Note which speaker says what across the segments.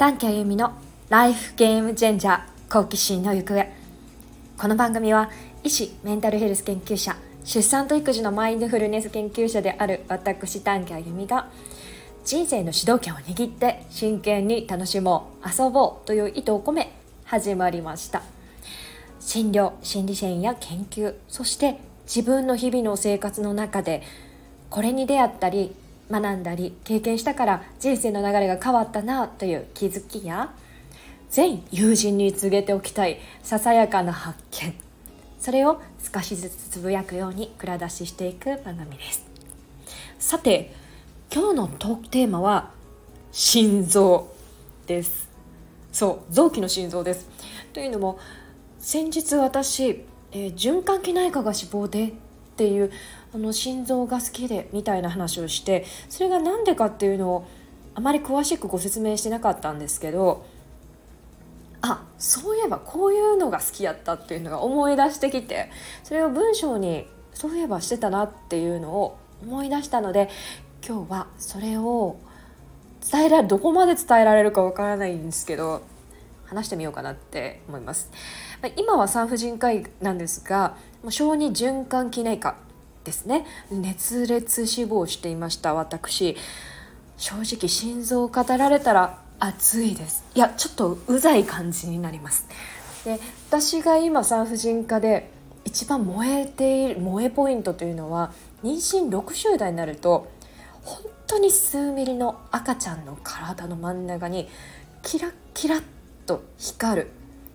Speaker 1: 短期あゆみのライフゲームチェンジャー好奇心の行方。この番組は医師メンタルヘルス研究者出産と育児のマインドフルネス研究者である私短期あゆみが人生の主導権を握って真剣に楽しもう遊ぼうという意図を込め始まりました。診療心理支援や研究そして自分の日々の生活の中でこれに出会ったり学んだり経験したから人生の流れが変わったなという気づきや全友人に告げておきたいささやかな発見。それを少しずつつぶやくように蔵出ししていく番組です。さて今日のトークテーマは心臓です。そう臓器の心臓です。というのも先日私、えー、循環器内科が志望でっていうあの心臓が好きでみたいな話をしてそれが何でかっていうのをあまり詳しくご説明してなかったんですけどあそういえばこういうのが好きやったっていうのが思い出してきてそれを文章にそういえばしてたなっていうのを思い出したので今日はそれを伝えられどこまで伝えられるかわからないんですけど話してみようかなって思います。今は産婦人科医なんですが小児循環器内科ですね。熱烈死亡していました私。正直心臓を語られたら熱いです。いやちょっとうざい感じになります。で私が今産婦人科で一番燃えている燃えポイントというのは妊娠60代になると本当に数ミリの赤ちゃんの体の真ん中にキラッキラッと光る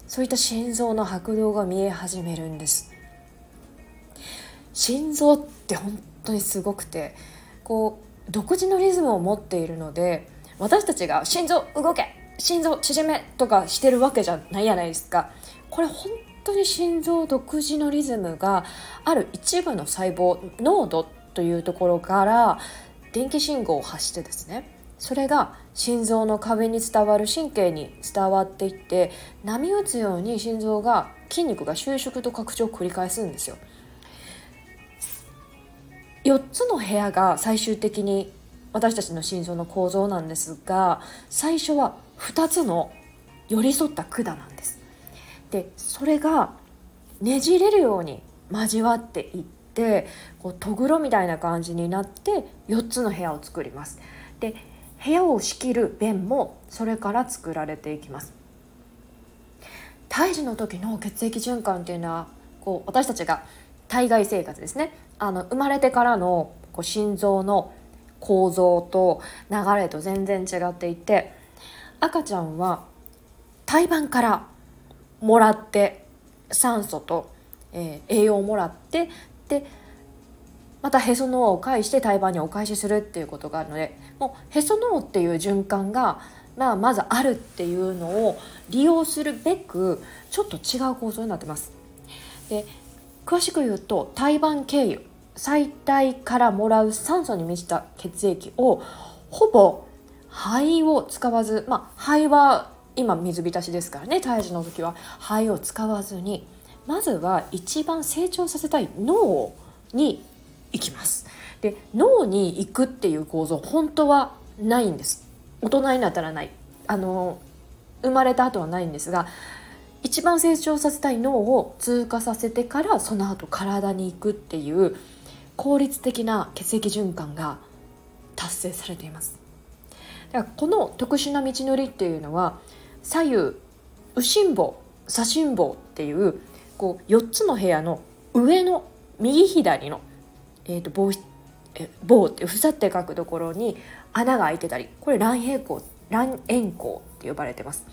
Speaker 1: そういった心臓の拍動が見え始めるんです。心臓って本当にすごくてこう独自のリズムを持っているので私たちが「心臓動け心臓縮め」とかしてるわけじゃないやないですかこれ本当に心臓独自のリズムがある一部の細胞濃度というところから電気信号を発してですねそれが心臓の壁に伝わる神経に伝わっていって波打つように心臓が筋肉が収縮と拡張を繰り返すんですよ。4つの部屋が最終的に私たちの心臓の構造なんですが最初は2つの寄り添った管なんです。でそれがねじれるように交わっていってこうとぐろみたいな感じになって4つの部屋を作ります。で部屋を仕切る弁もそれから作られていきます。胎児の時の血液循環っていうのはこう私たちが体外生活ですねあの生まれてからのこう心臓の構造と流れと全然違っていて赤ちゃんは胎盤からもらって酸素と、えー、栄養をもらってでまたへその緒を介して胎盤にお返しするっていうことがあるのでもうへその緒っていう循環が、まあ、まずあるっていうのを利用するべくちょっと違う構造になってます。で詳しく言うと胎盤経由最体からもらう酸素に満ちた血液をほぼ肺を使わずまあ肺は今水浸しですからね胎児の時は。肺を使わずにまずは一番成長させたい脳に行きます。で脳に行くっていう構造本当はないんです。大人になったらない。あの生まれた後はないんですが一番成長させたい脳を通過させてからその後体に行くっていう効率的な血液循環が達成されています。だからこの特殊な道のりっていうのは左右右心房左心房っていうこう4つの部屋の上の右左の、えーと、棒え棒ってふさって書くところに穴が開いてたりこれ卵平孔卵円孔って呼ばれてます。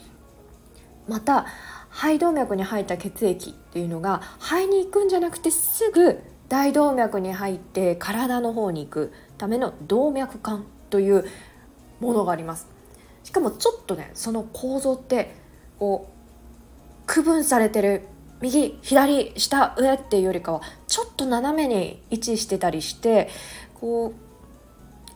Speaker 1: また肺動脈に入った血液っていうのが肺に行くんじゃなくてすぐ大動脈に入って体の方に行くための動脈管というものがあります。しかもちょっとねその構造ってこう区分されてる右左下上っていうよりかはちょっと斜めに位置してたりしてこう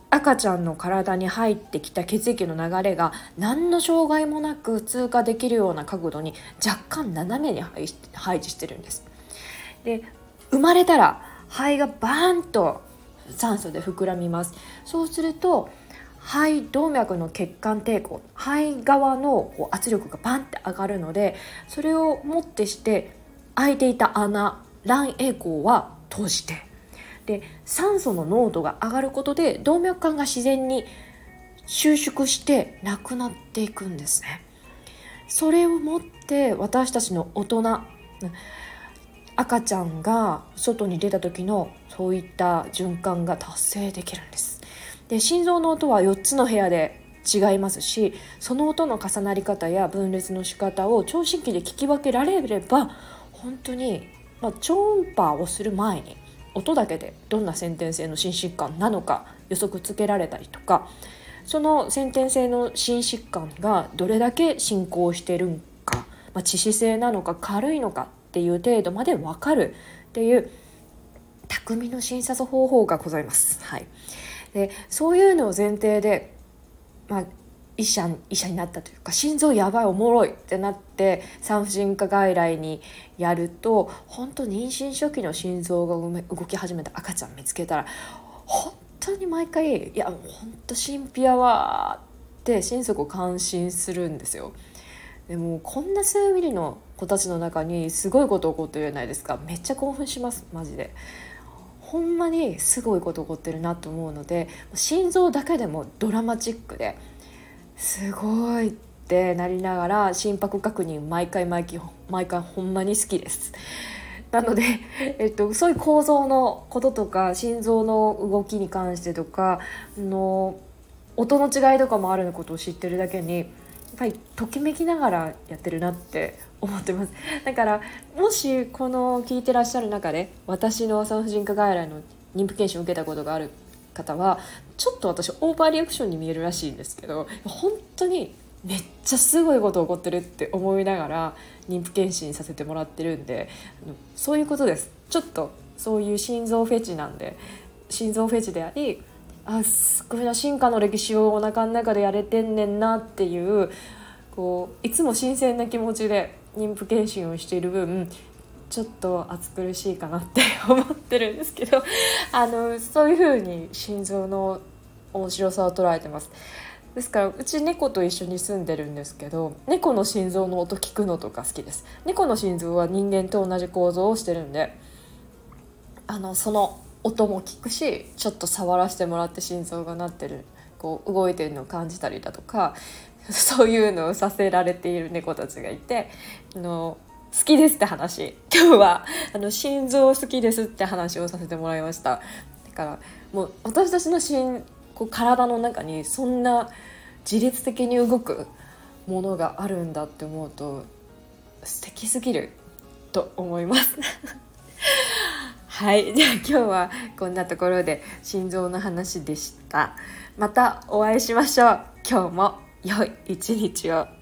Speaker 1: 赤ちゃんの体に入ってきた血液の流れが何の障害もなく通過できるような角度に若干斜めに配置してるんです。で生まれたら肺がバーンと酸素で膨らみますそうすると肺動脈の血管抵抗肺側のこう圧力がバンって上がるのでそれをもってして開いていた穴卵栄光は閉じてで酸素の濃度が上がることで動脈管が自然に収縮してなくなっていくんですね。それをもって私たちの大人赤ちゃんが外に出た時のそういった循環が達成できるんですで心臓の音は4つの部屋で違いますしその音の重なり方や分裂の仕方を聴診器で聞き分けられれば本当に、まあ、超音波をする前に音だけでどんな先天性の心疾患なのか予測つけられたりとかその先天性の心疾患がどれだけ進行してるんか、まあ、致死性なのか軽いのかっていう程度まで分かるっていう匠の診察方法がございます。はい、でそういうのを前提で、まあ、医者医者になったというか心臓やばいおもろいってなって産婦人科外来にやると本当妊娠初期の心臓が動き始めた赤ちゃん見つけたら本当に毎回「いや本当神秘やわ」って心底感心するんですよ。でもこんな数ミリの子たちの中にすごいこと起こってるじゃないですかめっちゃ興奮しますマジでほんまにすごいこと起こってるなと思うので心臓だけでもドラマチックですごいってなりながら心拍確認毎回毎回毎回ほんまに好きです。なので、えっと、そういう構造のこととか心臓の動きに関してとかの音の違いとかもあることを知ってるだけにやっぱりときめきながらやってるなって思ってます。だからもしこの聞いてらっしゃる中で私の産婦人科外来の妊婦検診を受けたことがある方はちょっと私オーバーリアクションに見えるらしいんですけど本当にめっちゃすごいこと起こってるって思いながら妊婦検診させてもらってるんでそういうことです。ちょっとそういう心臓フェチなんで心臓フェチでありあすごいな進化の歴史をお腹の中でやれてんねんなっていうこういつも新鮮な気持ちで妊婦検診をしている分ちょっと暑苦しいかなって思ってるんですけど あのそういう風に心臓の面白さを捉えてます。ですからうち猫と一緒に住んでるんですけど猫の心臓の音聞くのとか好きです猫の心臓は人間と同じ構造をしてるんであのその音も聞くしちょっと触らせてもらって心臓が鳴ってるこう動いてるのを感じたりだとかそういうのをさせられている猫たちがいてあの好きですって話。今日はあの心臓好きですって話をさせてもらいました。だからもう私たちの心こう体の中にそんな自律的に動くものがあるんだって思うと素敵すぎると思います。はい。じゃあ今日はこんなところで心臓の話でした。またお会いしましょう。今日も良い一日を。